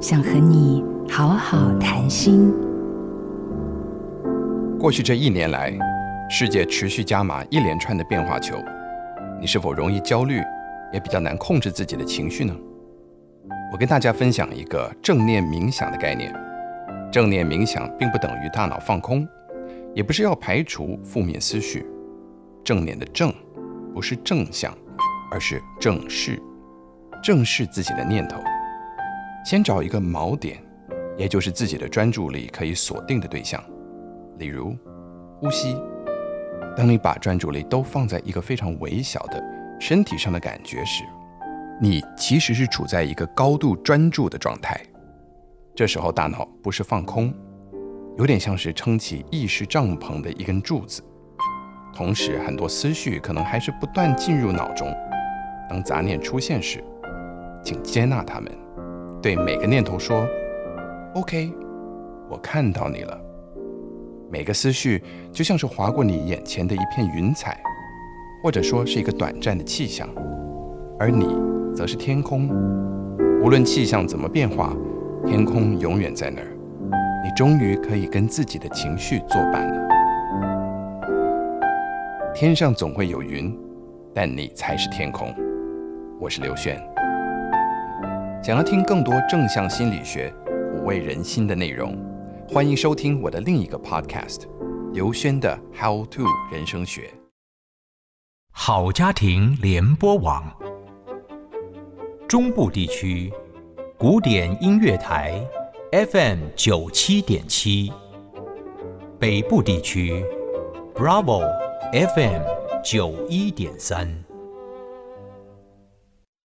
想和你好好谈心。过去这一年来，世界持续加码一连串的变化球，你是否容易焦虑，也比较难控制自己的情绪呢？我跟大家分享一个正念冥想的概念。正念冥想并不等于大脑放空，也不是要排除负面思绪。正念的正，不是正向，而是正视，正视自己的念头。先找一个锚点，也就是自己的专注力可以锁定的对象，例如呼吸。当你把专注力都放在一个非常微小的身体上的感觉时，你其实是处在一个高度专注的状态。这时候大脑不是放空，有点像是撑起意识帐篷的一根柱子，同时很多思绪可能还是不断进入脑中。当杂念出现时，请接纳它们。对每个念头说：“OK，我看到你了。”每个思绪就像是划过你眼前的一片云彩，或者说是一个短暂的气象，而你则是天空。无论气象怎么变化，天空永远在那儿。你终于可以跟自己的情绪作伴了。天上总会有云，但你才是天空。我是刘轩。想要听更多正向心理学、抚慰人心的内容，欢迎收听我的另一个 podcast—— 刘轩的《How to 人生学》。好家庭联播网，中部地区古典音乐台 FM 九七点七，北部地区 Bravo FM 九一点三。